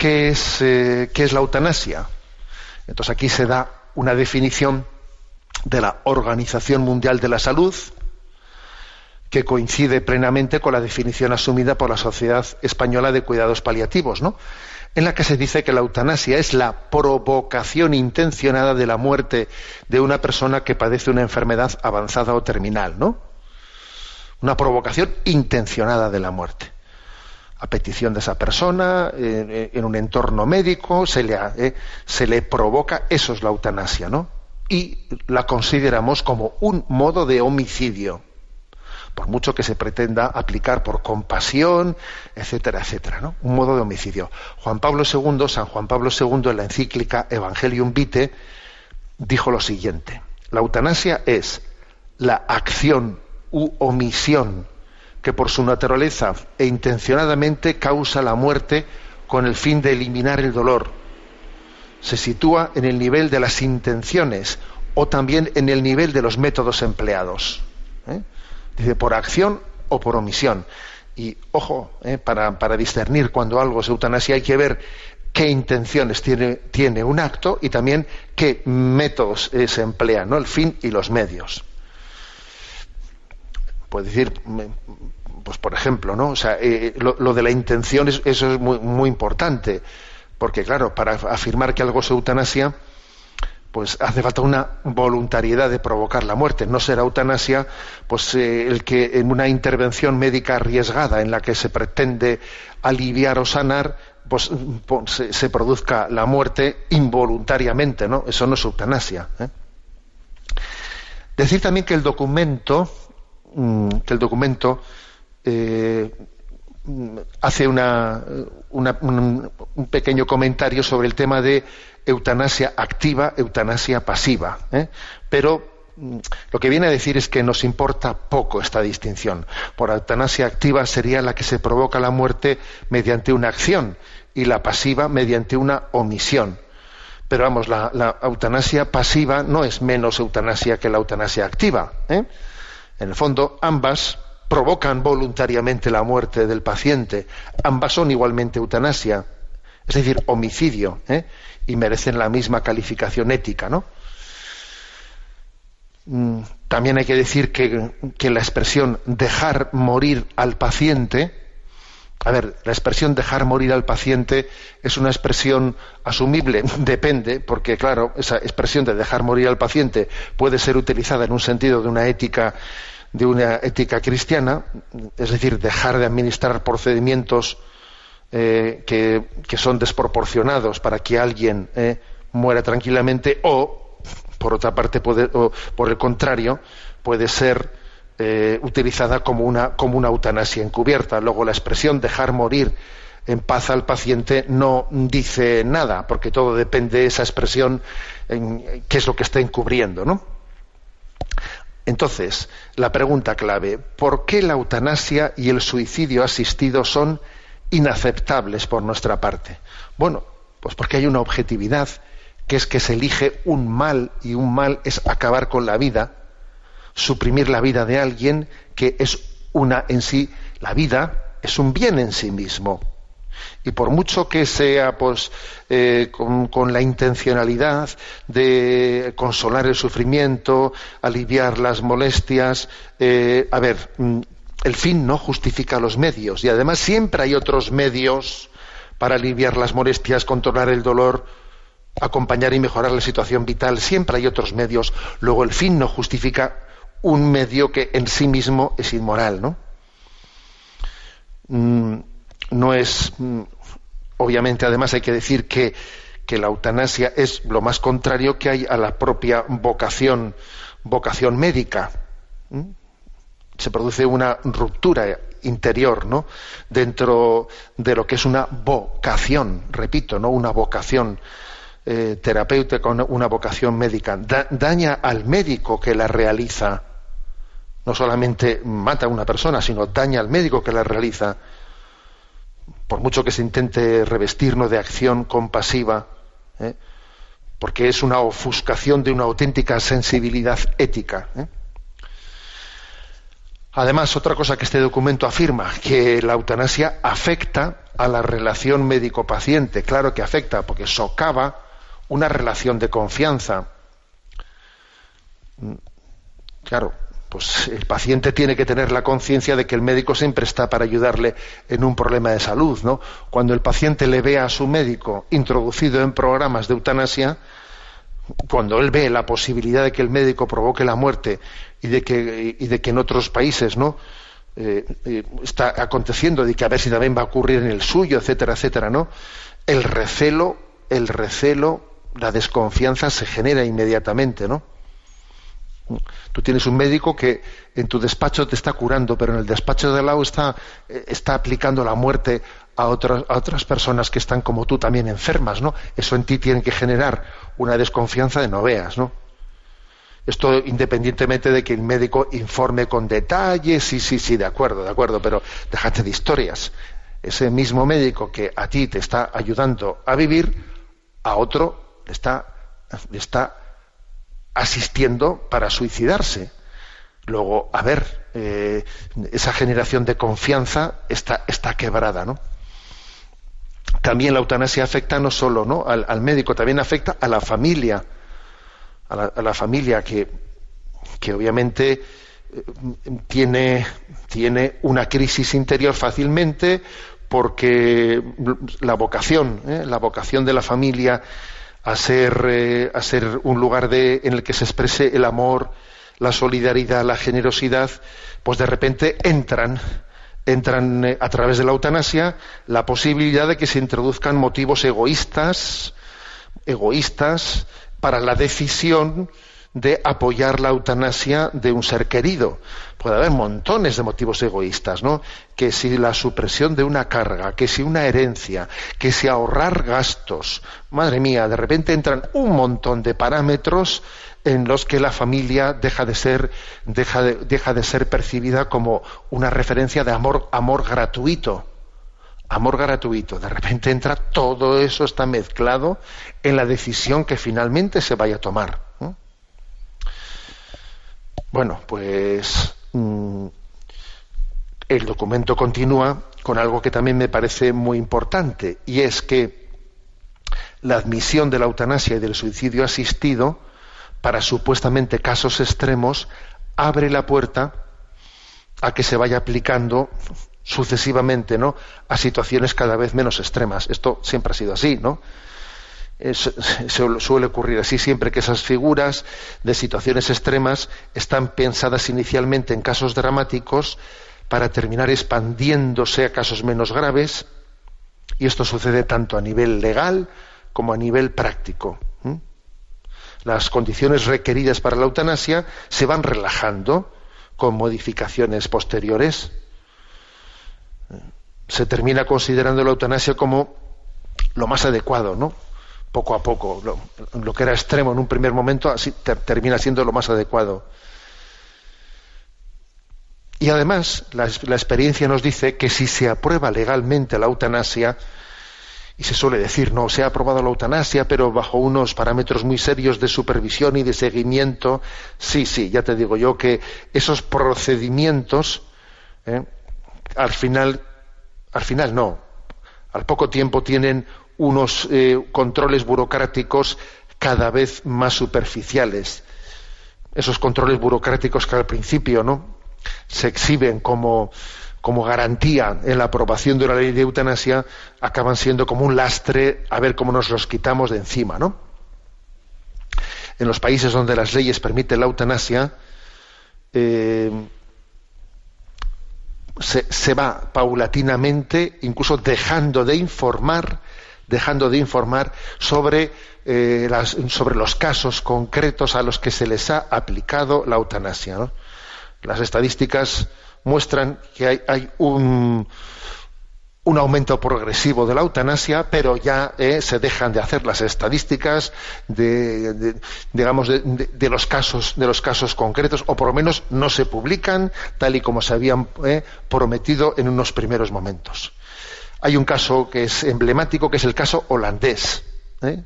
¿Qué es, eh, ¿qué es la eutanasia? Entonces aquí se da una definición de la Organización Mundial de la Salud que coincide plenamente con la definición asumida por la Sociedad Española de Cuidados Paliativos, ¿no? en la que se dice que la eutanasia es la provocación intencionada de la muerte de una persona que padece una enfermedad avanzada o terminal, ¿no? Una provocación intencionada de la muerte. A petición de esa persona, en un entorno médico, se le, eh, se le provoca, eso es la eutanasia, ¿no? Y la consideramos como un modo de homicidio por mucho que se pretenda aplicar por compasión, etcétera, etcétera, ¿no? Un modo de homicidio. Juan Pablo II, San Juan Pablo II, en la encíclica Evangelium Vitae, dijo lo siguiente: la eutanasia es la acción u omisión que por su naturaleza e intencionadamente causa la muerte con el fin de eliminar el dolor. Se sitúa en el nivel de las intenciones o también en el nivel de los métodos empleados. ¿eh? Dice, por acción o por omisión. Y ojo, eh, para, discernir cuando algo es eutanasia hay que ver qué intenciones tiene, tiene un acto y también qué métodos se emplean, ¿no? el fin y los medios. Puede decir, pues por ejemplo, ¿no? O sea, eh, lo, de la intención, eso es muy, muy importante, porque claro, para afirmar que algo es eutanasia, pues hace falta una voluntariedad de provocar la muerte. No será eutanasia, pues eh, el que en una intervención médica arriesgada en la que se pretende aliviar o sanar, pues, se, produzca la muerte involuntariamente, ¿no? Eso no es eutanasia. ¿eh? Decir también que el documento, que el documento eh, hace una, un, pequeño comentario sobre el tema de eutanasia activa, eutanasia pasiva. ¿eh? Pero mm, lo que viene a decir es que nos importa poco esta distinción. Por eutanasia activa sería la que se provoca la muerte mediante una acción y la pasiva mediante una omisión. Pero vamos, la, eutanasia pasiva no es menos eutanasia que la eutanasia activa. ¿eh? En el fondo, ambas provocan voluntariamente la muerte del paciente. Ambas son igualmente eutanasia, es decir, homicidio, ¿eh? y merecen la misma calificación ética, ¿no? Mm, también hay que decir que, que, la expresión dejar morir al paciente, a ver, la expresión dejar morir al paciente es una expresión asumible, depende, porque claro, esa expresión de dejar morir al paciente puede ser utilizada en un sentido de una ética de una ética cristiana, es decir, dejar de administrar procedimientos eh, que, son desproporcionados para que alguien eh, muera tranquilamente, o, por otra parte, o por el contrario, puede ser eh, utilizada como una, como una eutanasia encubierta. Luego, la expresión dejar morir en paz al paciente no dice nada, porque todo depende de esa expresión, en, qué es lo que está encubriendo, ¿no? Entonces, la pregunta clave, ¿por qué la eutanasia y el suicidio asistido son inaceptables por nuestra parte? Bueno, pues porque hay una objetividad, que es que se elige un mal y un mal es acabar con la vida, suprimir la vida de alguien que es una en sí, la vida es un bien en sí mismo. Y por mucho que sea pues, eh, con, la intencionalidad de consolar el sufrimiento, aliviar las molestias, eh, a ver, mm, el fin no justifica los medios. Y además siempre hay otros medios para aliviar las molestias, controlar el dolor, acompañar y mejorar la situación vital. Siempre hay otros medios. Luego el fin no justifica un medio que en sí mismo es inmoral, ¿no? Mm, no es, mm, obviamente, además hay que decir que, la eutanasia es lo más contrario que hay a la propia vocación, vocación médica. Se produce una ruptura interior, ¿no? Dentro de lo que es una vocación, repito, ¿no? Una vocación eh, terapéutica, una vocación médica. daña al médico que la realiza. No solamente mata a una persona, sino daña al médico que la realiza. Por mucho que se intente revestirnos de acción compasiva, ¿eh? porque es una ofuscación de una auténtica sensibilidad ética. ¿eh? Además, otra cosa que este documento afirma, que la eutanasia afecta a la relación médico-paciente. Claro que afecta, porque socava una relación de confianza. Claro, pues el paciente tiene que tener la conciencia de que el médico siempre está para ayudarle en un problema de salud, ¿no? Cuando el paciente le ve a su médico introducido en programas de eutanasia, cuando él ve la posibilidad de que el médico provoque la muerte y de que, y de que en otros países no eh, eh, está aconteciendo de que a ver si también va a ocurrir en el suyo etcétera etcétera no el recelo el recelo la desconfianza se genera inmediatamente no tú tienes un médico que en tu despacho te está curando pero en el despacho de lado está eh, está aplicando la muerte a otras, a otras personas que están como tú también enfermas no eso en ti tiene que generar una desconfianza de no veas no esto independientemente de que el médico informe con detalles, sí, sí, sí, de acuerdo, de acuerdo, pero déjate de historias. Ese mismo médico que a ti te está ayudando a vivir, a otro le está, está asistiendo para suicidarse. Luego, a ver, eh, esa generación de confianza está, está quebrada, ¿no? También la eutanasia afecta no solo ¿no? al médico, también afecta a la familia a la, familia que, que obviamente eh, tiene, tiene una crisis interior fácilmente porque la vocación, ¿eh? la vocación de la familia a ser, eh, a ser un lugar en el que se exprese el amor, la solidaridad, la generosidad, pues de repente entran, entran a través de la eutanasia la posibilidad de que se introduzcan motivos egoístas, egoístas, para la decisión de apoyar la eutanasia de un ser querido. Puede haber montones de motivos egoístas, ¿no? Que si la supresión de una carga, que si una herencia, que si ahorrar gastos. Madre mía, de repente entran un montón de parámetros en los que la familia deja de ser, deja de, deja de ser percibida como una referencia de amor, amor gratuito amor gratuito. De repente entra todo eso está mezclado en la decisión que finalmente se vaya a tomar. Bueno, pues mm, el documento continúa con algo que también me parece muy importante y es que la admisión de la eutanasia y del suicidio asistido para supuestamente casos extremos abre la puerta a que se vaya aplicando sucesivamente ¿no? a situaciones cada vez menos extremas. Esto siempre ha sido así, ¿no? suele ocurrir así siempre que esas figuras de situaciones extremas están pensadas inicialmente en casos dramáticos para terminar expandiéndose a casos menos graves y esto sucede tanto a nivel legal como a nivel práctico. Las condiciones requeridas para la eutanasia se van relajando con modificaciones posteriores se termina considerando la eutanasia como lo más adecuado, ¿no? Poco a poco, lo, que era extremo en un primer momento, así termina siendo lo más adecuado. Y además, la, experiencia nos dice que si se aprueba legalmente la eutanasia, y se suele decir, no, se ha aprobado la eutanasia, pero bajo unos parámetros muy serios de supervisión y de seguimiento, sí, sí, ya te digo yo que esos procedimientos, ¿eh? al final al final no. Al poco tiempo tienen unos eh, controles burocráticos cada vez más superficiales. Esos controles burocráticos que al principio no se exhiben como, como garantía en la aprobación de una ley de eutanasia acaban siendo como un lastre a ver cómo nos los quitamos de encima, ¿no? En los países donde las leyes permiten la eutanasia, eh, se, va paulatinamente, incluso dejando de informar, dejando de informar sobre, eh, sobre los casos concretos a los que se les ha aplicado la eutanasia. Las estadísticas muestran que hay, un, un aumento progresivo de la eutanasia, pero ya eh, se dejan de hacer las estadísticas de, digamos de, los casos de los casos concretos, o por lo menos no se publican tal y como se habían eh, prometido en unos primeros momentos. Hay un caso que es emblemático, que es el caso holandés. ¿eh?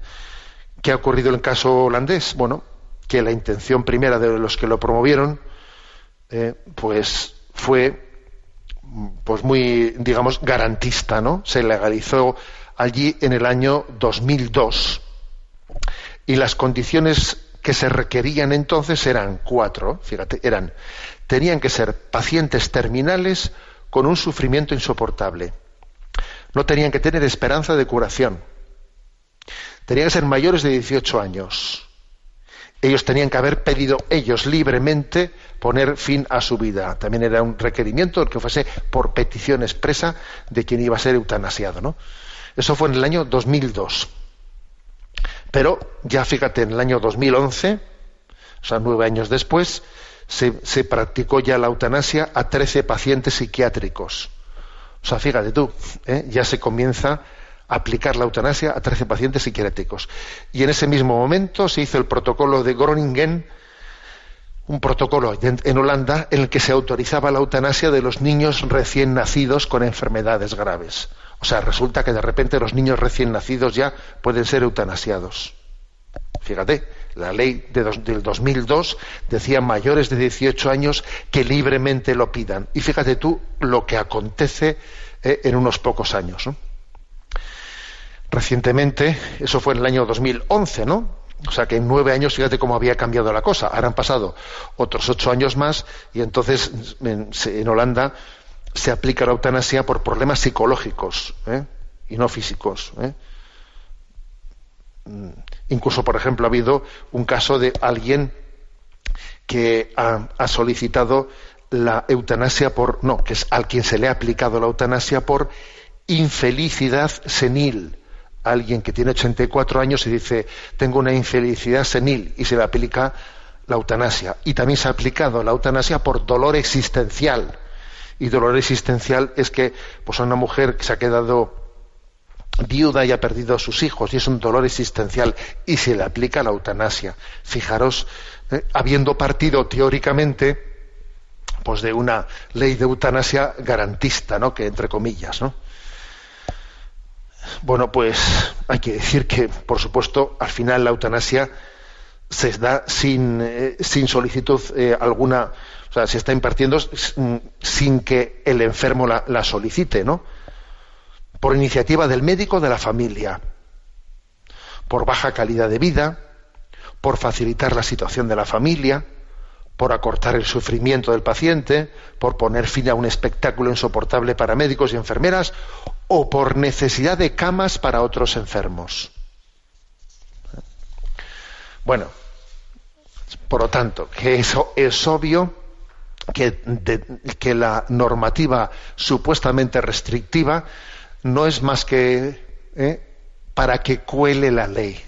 ¿Qué ha ocurrido en el caso holandés? Bueno, que la intención primera de los que lo promovieron, pues fue pues muy, digamos, garantista, ¿no? Se legalizó allí en el año 2002 y las condiciones que se requerían entonces eran cuatro, fíjate, eran, tenían que ser pacientes terminales con un sufrimiento insoportable, no tenían que tener esperanza de curación, tenían que ser mayores de 18 años, ellos tenían que haber pedido ellos libremente poner fin a su vida. También era un requerimiento que fuese por petición expresa de quien iba a ser eutanasiado. ¿no? Eso fue en el año 2002. Pero ya fíjate, en el año 2011, o sea, nueve años después, se, practicó ya la eutanasia a 13 pacientes psiquiátricos. O sea, fíjate tú, ¿eh? ya se comienza aplicar la eutanasia a 13 pacientes psiquiátricos. Y en ese mismo momento se hizo el protocolo de Groningen, un protocolo en Holanda en el que se autorizaba la eutanasia de los niños recién nacidos con enfermedades graves. O sea, resulta que de repente los niños recién nacidos ya pueden ser eutanasiados. Fíjate, la ley de del 2002 decía mayores de 18 años que libremente lo pidan. Y fíjate tú lo que acontece eh, en unos pocos años. recientemente, eso fue en el año 2011, ¿no? O sea que en nueve años, fíjate cómo había cambiado la cosa. Ahora han pasado otros ocho años más y entonces en, Holanda se aplica la eutanasia por problemas psicológicos ¿eh? y no físicos. ¿eh? Incluso, por ejemplo, ha habido un caso de alguien que ha, solicitado la eutanasia por, no, que es al quien se le ha aplicado la eutanasia por infelicidad senil alguien que tiene 84 años y dice, tengo una infelicidad senil y se le aplica la eutanasia. Y también se ha aplicado la eutanasia por dolor existencial. Y dolor existencial es que pues, una mujer que se ha quedado viuda y ha perdido a sus hijos y es un dolor existencial y se le aplica la eutanasia. Fijaros, eh, habiendo partido teóricamente pues de una ley de eutanasia garantista, ¿no? que entre comillas, ¿no? Bueno, pues hay que decir que, por supuesto, al final la eutanasia se da sin, eh, sin solicitud eh, alguna, o sea, se está impartiendo sin que el enfermo la, solicite, ¿no? Por iniciativa del médico de la familia, por baja calidad de vida, por facilitar la situación de la familia, por acortar el sufrimiento del paciente, por poner fin a un espectáculo insoportable para médicos y enfermeras o por necesidad de camas para otros enfermos. Bueno, por lo tanto, que eso es obvio que, que la normativa supuestamente restrictiva no es más que ¿eh? para que cuele la ley,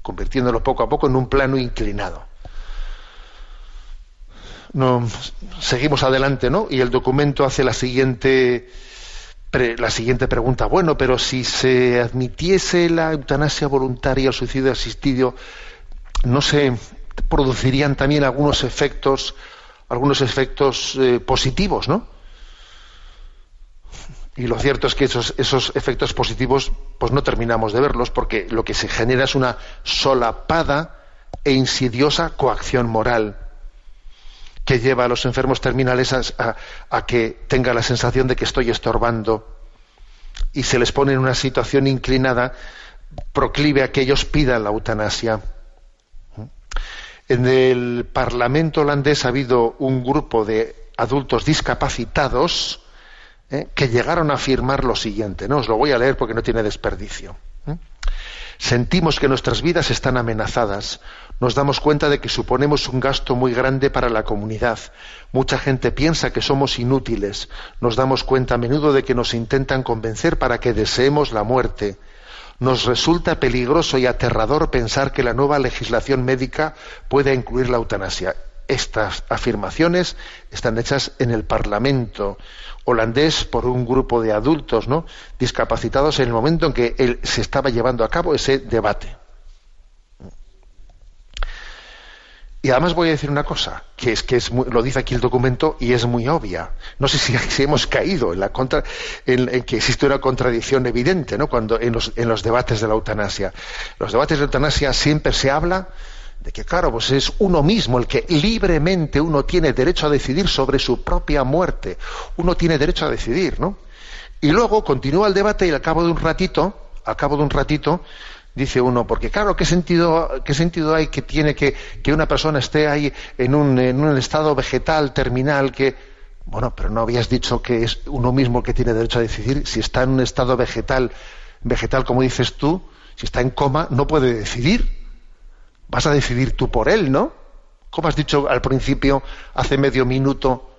convirtiéndolo poco a poco en un plano inclinado. Seguimos adelante, ¿no? Y el documento hace la siguiente la siguiente pregunta, bueno, pero si se admitiese la eutanasia voluntaria, el suicidio asistido, ¿no se producirían también algunos efectos, algunos efectos eh, positivos, ¿no? Y lo cierto es que esos, esos efectos positivos, pues no terminamos de verlos, porque lo que se genera es una solapada e insidiosa coacción moral que lleva a los enfermos terminales a, que tenga la sensación de que estoy estorbando y se les pone en una situación inclinada proclive a que ellos pidan la eutanasia. En el Parlamento holandés ha habido un grupo de adultos discapacitados ¿eh? que llegaron a afirmar lo siguiente. No os lo voy a leer porque no tiene desperdicio. ¿eh? Sentimos que nuestras vidas están amenazadas. Nos damos cuenta de que suponemos un gasto muy grande para la comunidad. Mucha gente piensa que somos inútiles. Nos damos cuenta a menudo de que nos intentan convencer para que deseemos la muerte. Nos resulta peligroso y aterrador pensar que la nueva legislación médica pueda incluir la eutanasia. Estas afirmaciones están hechas en el Parlamento holandés por un grupo de adultos ¿no? discapacitados en el momento en que se estaba llevando a cabo ese debate. Y además voy a decir una cosa, que es que es lo dice aquí el documento y es muy obvia. No sé si, si hemos caído en, la contra, en, que existe una contradicción evidente ¿no? Cuando, en, los, en los debates de la eutanasia. los debates de la eutanasia siempre se habla de que, claro, pues es uno mismo el que libremente uno tiene derecho a decidir sobre su propia muerte. Uno tiene derecho a decidir, ¿no? Y luego continúa el debate y al cabo de un ratito, al cabo de un ratito, dice uno, porque claro, ¿qué sentido, qué sentido hay que tiene que, que una persona esté ahí en un, en un estado vegetal, terminal, que... Bueno, pero no habías dicho que es uno mismo el que tiene derecho a decidir. Si está en un estado vegetal, vegetal como dices tú, si está en coma, no puede decidir. Vas a decidir tú por él, ¿no? Como has dicho al principio, hace medio minuto,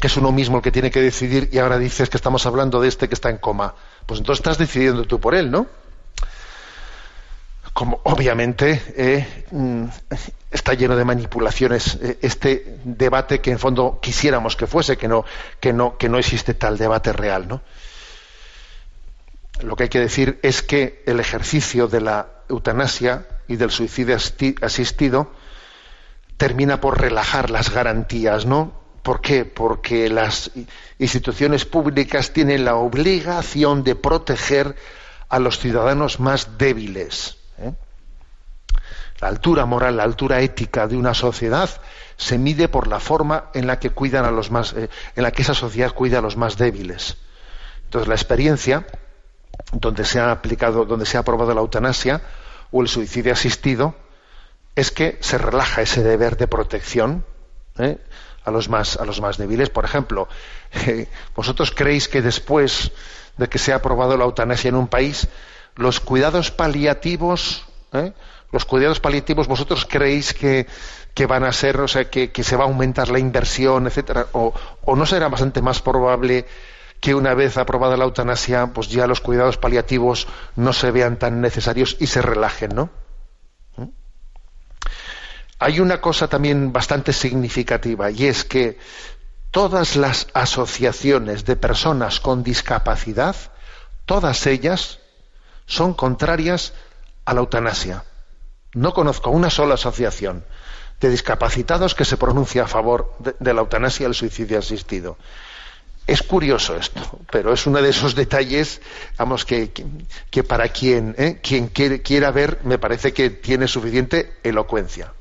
que es uno mismo el que tiene que decidir y ahora dices que estamos hablando de este que está en coma. Pues entonces estás decidiendo tú por él, ¿no? como obviamente eh, mm, está lleno de manipulaciones eh, este debate que en fondo quisiéramos que fuese, que no, que no, que no existe tal debate real, ¿no? Lo que hay que decir es que el ejercicio de la eutanasia y del suicidio asistido termina por relajar las garantías, ¿no? ¿Por qué? Porque las instituciones públicas tienen la obligación de proteger a los ciudadanos más débiles la altura moral, la altura ética de una sociedad se mide por la forma en la que cuidan a los más, eh, en la que esa sociedad cuida a los más débiles. Entonces la experiencia donde se ha aplicado, donde se ha aprobado la eutanasia o el suicidio asistido, es que se relaja ese deber de protección ¿eh? a los más a los más débiles. Por ejemplo, vosotros creéis que después de que se ha aprobado la eutanasia en un país, los cuidados paliativos ¿eh? los cuidados paliativos, ¿vosotros creéis que, van a ser, o sea, que, se va a aumentar la inversión, etcétera? O, no será bastante más probable que una vez aprobada la eutanasia, pues ya los cuidados paliativos no se vean tan necesarios y se relajen, ¿no? ¿Mm? Hay una cosa también bastante significativa y es que todas las asociaciones de personas con discapacidad, todas ellas son contrarias a la eutanasia. No conozco una sola asociación de discapacitados que se pronuncie a favor de, la eutanasia y el suicidio asistido. Es curioso esto, pero es uno de esos detalles, vamos, que, que, para quien, ¿eh? quien quiera ver, me parece que tiene suficiente elocuencia.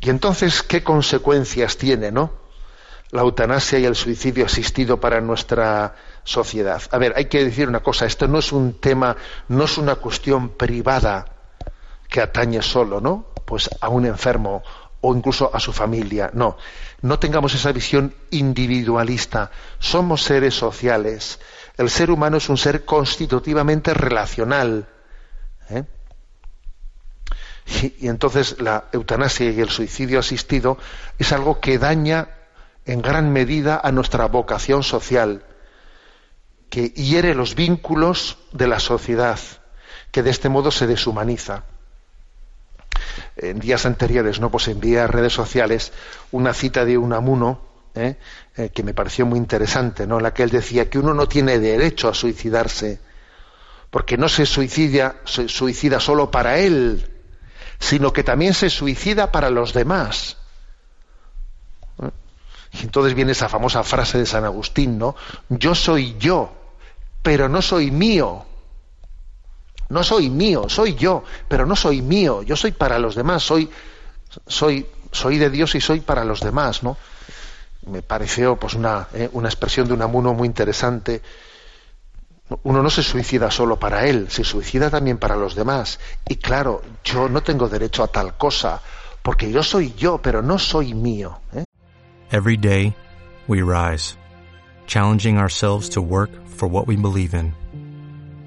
Y entonces, ¿qué consecuencias tiene, no? La eutanasia y el suicidio asistido para nuestra sociedad. A ver, hay que decir una cosa, esto no es un tema, no es una cuestión privada que atañe solo, ¿no? Pues a un enfermo o incluso a su familia. No, no tengamos esa visión individualista. Somos seres sociales. El ser humano es un ser constitutivamente relacional. ¿eh? y entonces la eutanasia y el suicidio asistido es algo que daña en gran medida a nuestra vocación social que hiere los vínculos de la sociedad, que de este modo se deshumaniza. En días anteriores, no, pues envié a redes sociales una cita de Unamuno ¿eh? eh, que me pareció muy interesante, ¿no? En la que él decía que uno no tiene derecho a suicidarse, porque no se suicida, se suicida solo para él, sino que también se suicida para los demás. ¿Eh? Y entonces viene esa famosa frase de San Agustín, ¿no? Yo soy yo, pero no soy mío. No soy mío, soy yo, pero no soy mío. Yo soy para los demás, soy, soy, soy de Dios y soy para los demás, ¿no? Me pareció pues una, eh, una expresión de un amuno muy interesante. Uno no se suicida solo para él, se suicida también para los demás. Y claro, yo no tengo derecho a tal cosa, porque yo soy yo, pero no soy mío. ¿eh? Every day we rise, challenging ourselves to work for what we believe in.